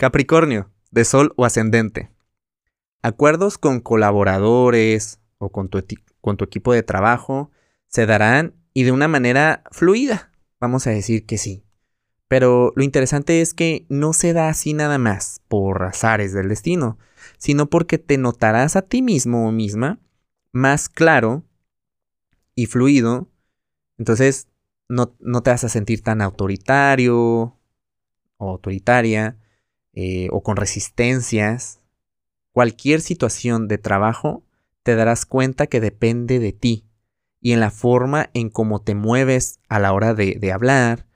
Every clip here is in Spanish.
Capricornio, de Sol o ascendente. Acuerdos con colaboradores o con tu, equipo de trabajo se darán y de una manera fluida. Vamos a decir que sí. Pero lo interesante es que no se da así nada más por azares del destino, sino porque te notarás a ti mismo o misma más claro y fluido. Entonces no, no te vas a sentir tan autoritario o autoritaria eh, o con resistencias. Cualquier situación de trabajo te darás cuenta que depende de ti y en la forma en cómo te mueves a la hora de, de hablar,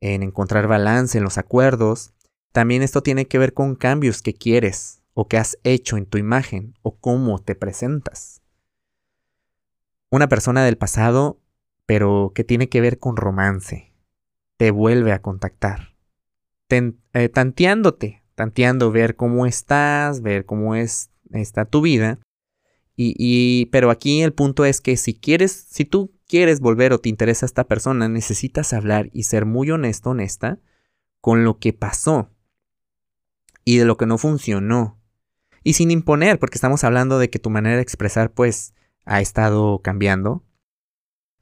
en encontrar balance en los acuerdos. También esto tiene que ver con cambios que quieres o que has hecho en tu imagen o cómo te presentas. Una persona del pasado, pero que tiene que ver con romance, te vuelve a contactar, eh, tanteándote, tanteando ver cómo estás, ver cómo es, está tu vida. Y, y, pero aquí el punto es que si quieres, si tú quieres volver o te interesa esta persona, necesitas hablar y ser muy honesto, honesta, con lo que pasó y de lo que no funcionó. Y sin imponer, porque estamos hablando de que tu manera de expresar pues ha estado cambiando.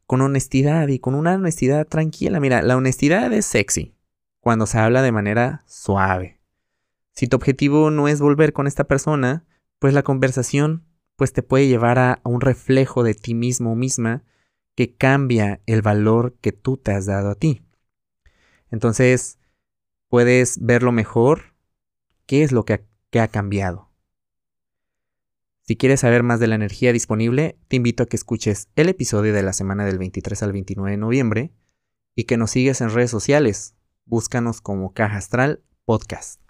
Con honestidad y con una honestidad tranquila. Mira, la honestidad es sexy cuando se habla de manera suave. Si tu objetivo no es volver con esta persona, pues la conversación pues te puede llevar a, un reflejo de ti mismo o misma que cambia el valor que tú te has dado a ti. Entonces, puedes verlo mejor, qué es lo que ha, cambiado. Si quieres saber más de la energía disponible, te invito a que escuches el episodio de la semana del 23 al 29 de noviembre y que nos sigues en redes sociales. Búscanos como Caja Astral Podcast.